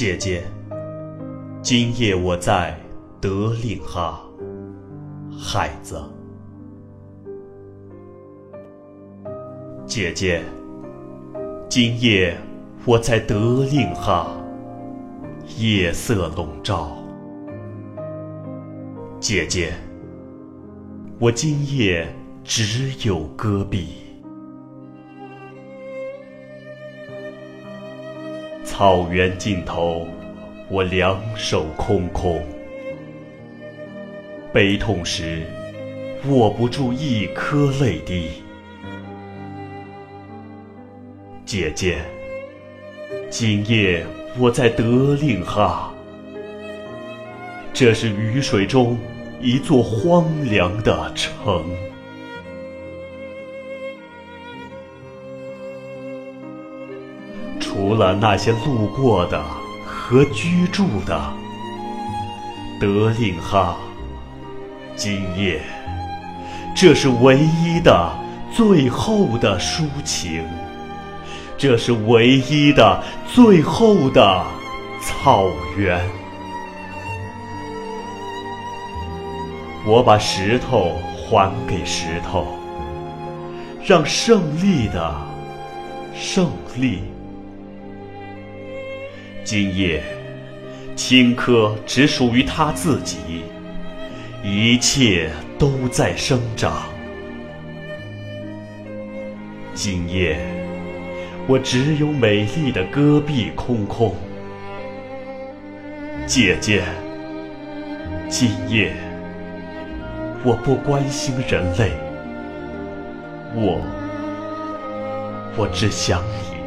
姐姐，今夜我在德令哈。孩子，姐姐，今夜我在德令哈。夜色笼罩，姐姐，我今夜只有戈壁。草原尽头，我两手空空，悲痛时握不住一颗泪滴。姐姐，今夜我在德令哈，这是雨水中一座荒凉的城。除了那些路过的和居住的，德令哈，今夜，这是唯一的、最后的抒情，这是唯一的、最后的草原。我把石头还给石头，让胜利的胜利。今夜，青稞只属于他自己，一切都在生长。今夜，我只有美丽的戈壁空空。姐姐，今夜，我不关心人类，我，我只想你。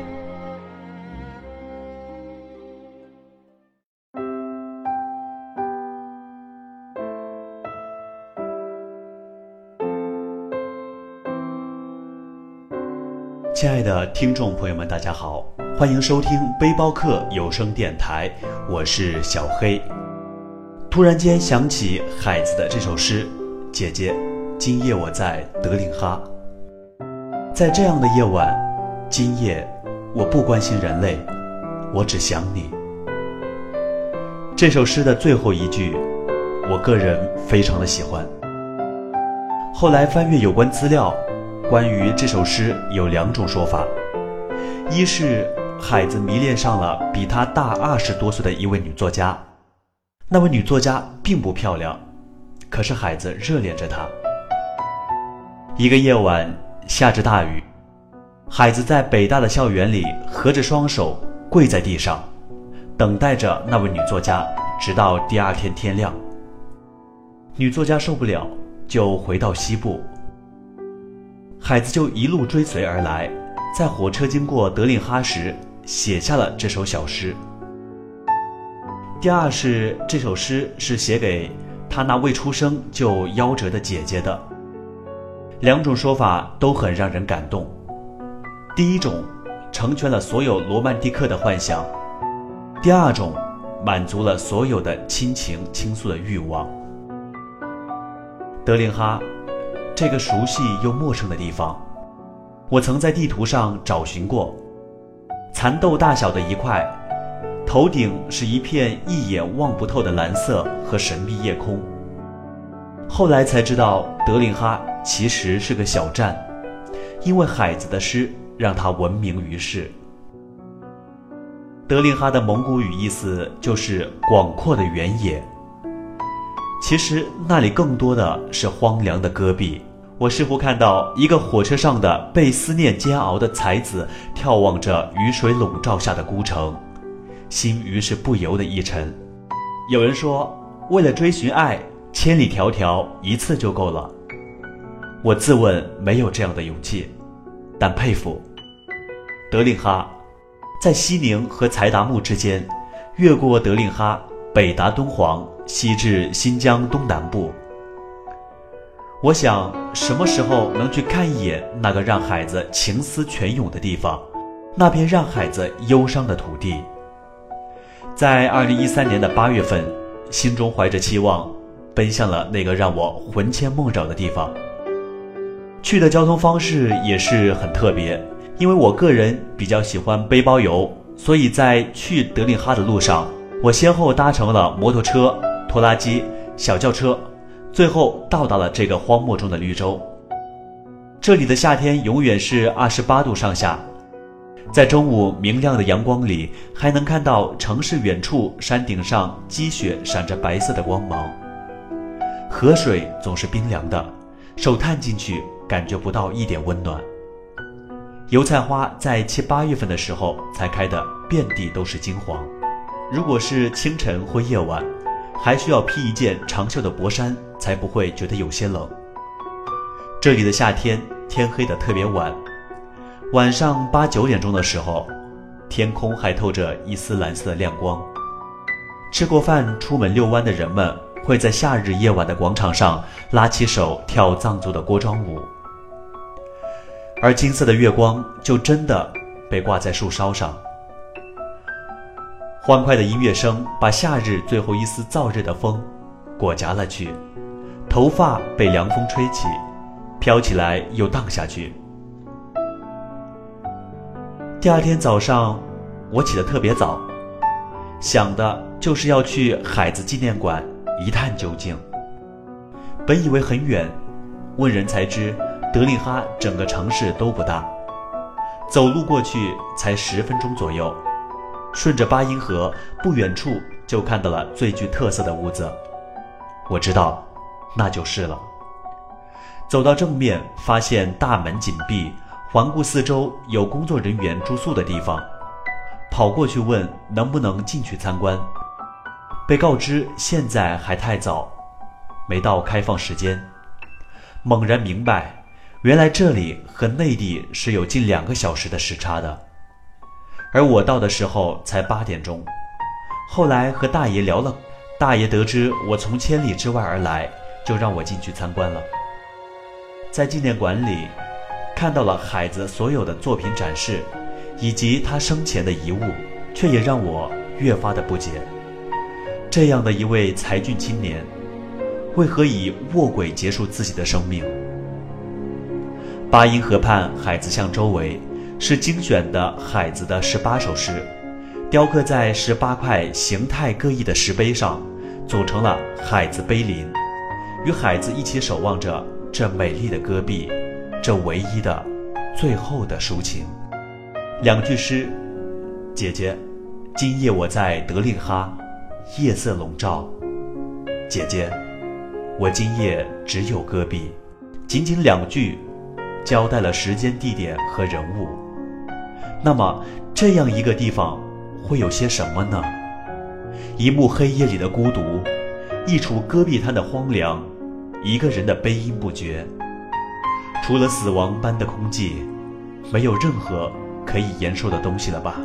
亲爱的听众朋友们，大家好，欢迎收听背包客有声电台，我是小黑。突然间想起海子的这首诗：“姐姐，今夜我在德令哈。”在这样的夜晚，今夜我不关心人类，我只想你。这首诗的最后一句，我个人非常的喜欢。后来翻阅有关资料。关于这首诗有两种说法，一是海子迷恋上了比他大二十多岁的一位女作家，那位女作家并不漂亮，可是海子热恋着她。一个夜晚下着大雨，海子在北大的校园里合着双手跪在地上，等待着那位女作家，直到第二天天亮。女作家受不了，就回到西部。海子就一路追随而来，在火车经过德令哈时，写下了这首小诗。第二是这首诗是写给他那未出生就夭折的姐姐的。两种说法都很让人感动。第一种，成全了所有罗曼蒂克的幻想；第二种，满足了所有的亲情倾诉的欲望。德令哈。这个熟悉又陌生的地方，我曾在地图上找寻过，蚕豆大小的一块，头顶是一片一眼望不透的蓝色和神秘夜空。后来才知道，德令哈其实是个小站，因为海子的诗让它闻名于世。德令哈的蒙古语意思就是广阔的原野。其实那里更多的是荒凉的戈壁。我似乎看到一个火车上的被思念煎熬的才子，眺望着雨水笼罩下的孤城，心于是不由得一沉。有人说，为了追寻爱，千里迢迢一次就够了。我自问没有这样的勇气，但佩服。德令哈，在西宁和柴达木之间，越过德令哈，北达敦煌。西至新疆东南部，我想什么时候能去看一眼那个让孩子情思泉涌的地方，那片让孩子忧伤的土地。在二零一三年的八月份，心中怀着期望，奔向了那个让我魂牵梦绕的地方。去的交通方式也是很特别，因为我个人比较喜欢背包游，所以在去德令哈的路上，我先后搭乘了摩托车、拖拉机、小轿车，最后到达了这个荒漠中的绿洲。这里的夏天永远是二十八度上下，在中午明亮的阳光里，还能看到城市远处山顶上积雪闪着白色的光芒。河水总是冰凉的，手探进去感觉不到一点温暖。油菜花在七八月份的时候才开的遍地都是金黄，如果是清晨或夜晚，还需要披一件长袖的薄衫才不会觉得有些冷。这里的夏天。天黑的特别晚，晚上八九点钟的时候，天空还透着一丝蓝色的亮光。吃过饭出门遛弯的人们，会在夏日夜晚的广场上拉起手跳藏族的锅庄舞，而金色的月光就真的被挂在树梢上。欢快的音乐声把夏日最后一丝燥热的风裹夹了去，头发被凉风吹起。飘起来又荡下去。第二天早上，我起得特别早，想的就是要去海子纪念馆一探究竟。本以为很远，问人才知，德令哈整个城市都不大，走路过去才十分钟左右。顺着八音河，不远处就看到了最具特色的屋子，我知道，那就是了。走到正面，发现大门紧闭，环顾四周有工作人员住宿的地方，跑过去问能不能进去参观，被告知现在还太早，没到开放时间。猛然明白，原来这里和内地是有近两个小时的时差的，而我到的时候才八点钟。后来和大爷聊了，大爷得知我从千里之外而来，就让我进去参观了。在纪念馆里，看到了海子所有的作品展示，以及他生前的遗物，却也让我越发的不解。这样的一位才俊青年，为何以卧轨结束自己的生命？八音河畔海子巷周围，是精选的海子的十八首诗，雕刻在十八块形态各异的石碑上，组成了海子碑林，与海子一起守望着。这美丽的戈壁，这唯一的、最后的抒情，两句诗：姐姐，今夜我在德令哈，夜色笼罩。姐姐，我今夜只有戈壁。仅仅两句，交代了时间、地点和人物。那么，这样一个地方会有些什么呢？一幕黑夜里的孤独，一处戈壁滩的荒凉。一个人的悲音不绝，除了死亡般的空寂，没有任何可以言说的东西了吧？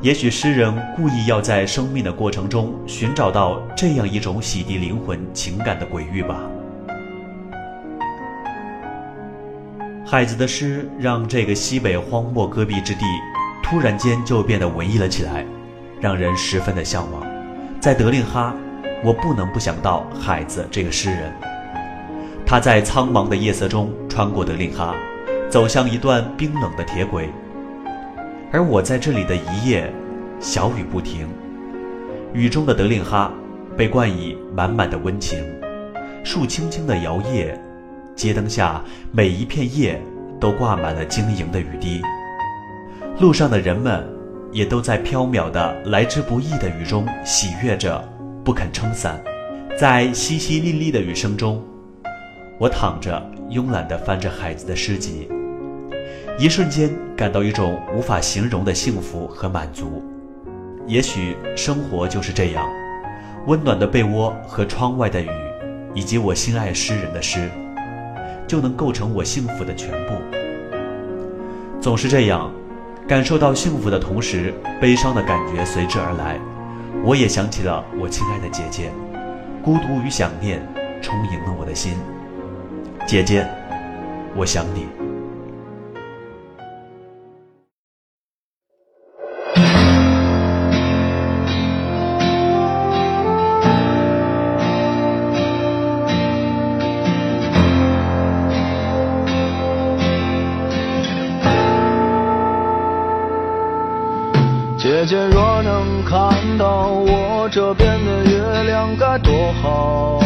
也许诗人故意要在生命的过程中寻找到这样一种洗涤灵魂情感的鬼域吧。海子的诗让这个西北荒漠戈壁之地突然间就变得文艺了起来，让人十分的向往。在德令哈。我不能不想到海子这个诗人，他在苍茫的夜色中穿过德令哈，走向一段冰冷的铁轨。而我在这里的一夜，小雨不停，雨中的德令哈被冠以满满的温情，树轻轻的摇曳，街灯下每一片叶都挂满了晶莹的雨滴，路上的人们也都在飘渺的来之不易的雨中喜悦着。不肯撑伞，在淅淅沥沥的雨声中，我躺着慵懒地翻着孩子的诗集，一瞬间感到一种无法形容的幸福和满足。也许生活就是这样，温暖的被窝和窗外的雨，以及我心爱诗人的诗，就能构成我幸福的全部。总是这样，感受到幸福的同时，悲伤的感觉随之而来。我也想起了我亲爱的姐姐，孤独与想念充盈了我的心。姐姐，我想你。这边的月亮该多好，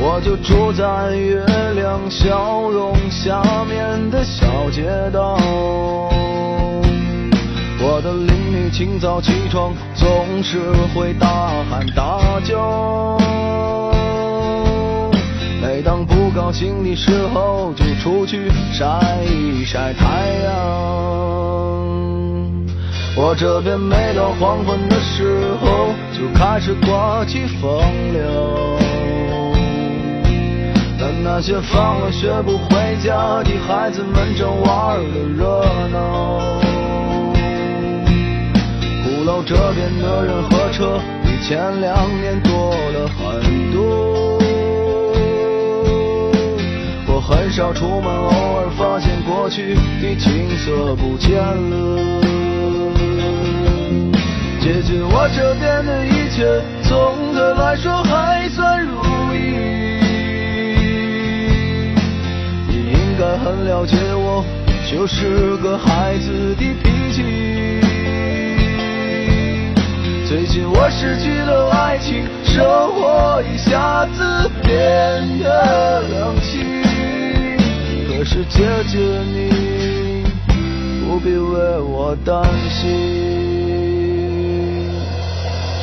我就住在月亮笑容下面的小街道。我的邻居清早起床总是会大喊大叫，每当不高兴的时候就出去晒一晒太阳。我这边每到黄昏的时候就开始刮起风流，但那些放了学不回家的孩子们正玩的热闹。鼓楼这边的人和车比前两年多了很多。我很少出门，偶尔发现过去的景色不见了。姐姐，我这边的一切总的来说还算如意。你应该很了解我，就是个孩子的脾气。最近我失去了爱情，生活一下子变得冷清。可是姐姐你不必为我担心。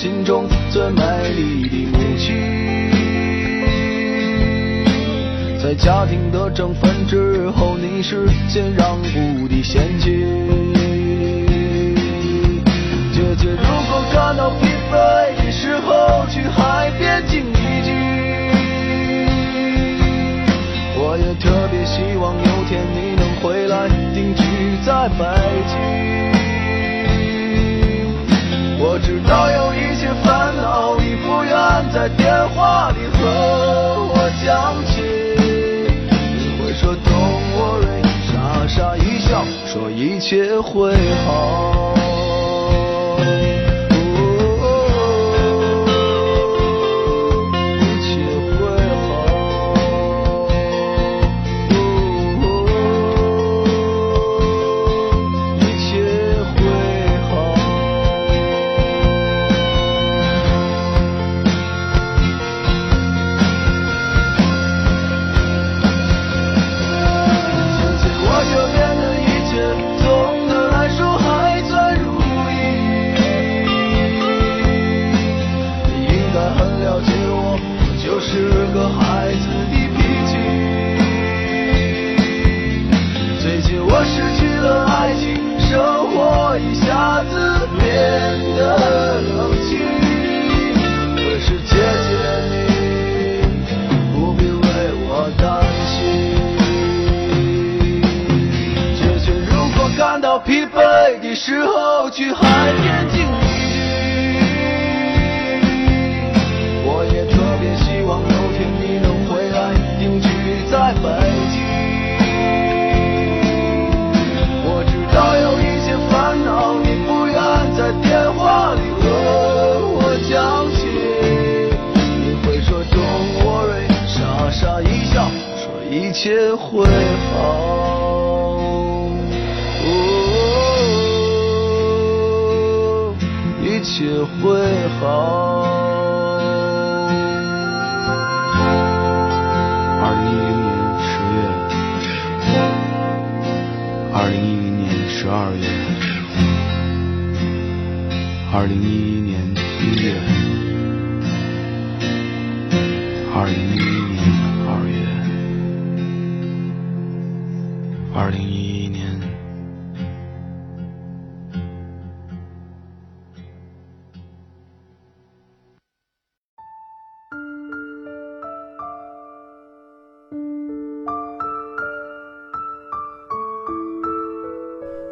心中最美丽的母亲，在家庭的争分之后，你是先让步的先妻。姐姐，如果感到疲惫的时候，去海边静一静。我也特别希望有天你能回来定居在北京。我知道有一些烦恼，你不愿在电话里和我讲起。你会说 Don't worry，傻傻一笑，说一切会好。疲惫的时候，去海边静一静。我也特别希望有天你能回来定居在北京。我知道有一些烦恼，你不愿在电话里和我讲起。你会说 Don't worry，傻傻一笑，说一切会好。一切会好。二零一零年十月，二零一零年十二月，二零一一年一月，二零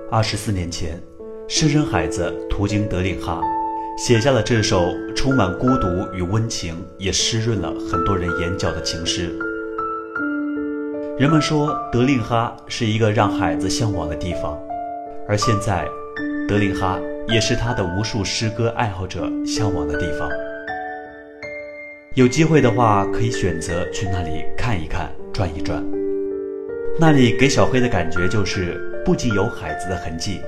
二十四年前，诗人海子途经德令哈，写下了这首充满孤独与温情，也湿润了很多人眼角的情诗。人们说德令哈是一个让海子向往的地方，而现在，德令哈也是他的无数诗歌爱好者向往的地方。有机会的话，可以选择去那里看一看、转一转。那里给小黑的感觉就是，不仅有海子的痕迹，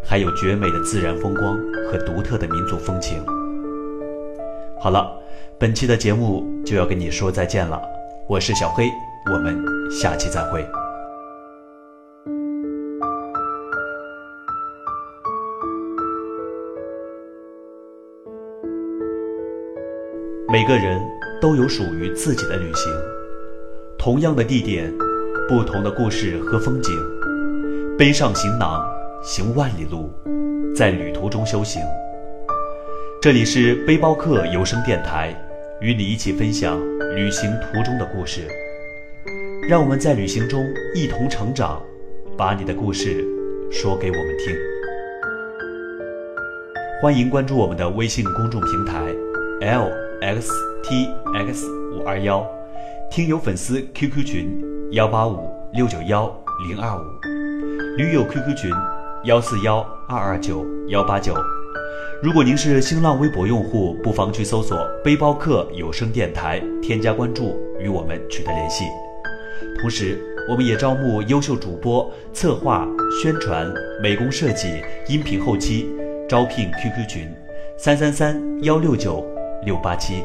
还有绝美的自然风光和独特的民族风情。好了，本期的节目就要跟你说再见了，我是小黑，我们下期再会。每个人都有属于自己的旅行，同样的地点。不同的故事和风景，背上行囊，行万里路，在旅途中修行。这里是背包客有声电台，与你一起分享旅行途中的故事。让我们在旅行中一同成长，把你的故事说给我们听。欢迎关注我们的微信公众平台 l x t x 五二幺，听友粉丝 QQ 群。幺八五六九幺零二五，驴友 QQ 群幺四幺二二九幺八九。如果您是新浪微博用户，不妨去搜索“背包客有声电台”，添加关注，与我们取得联系。同时，我们也招募优秀主播、策划、宣传、美工设计、音频后期，招聘 QQ 群三三三幺六九六八七。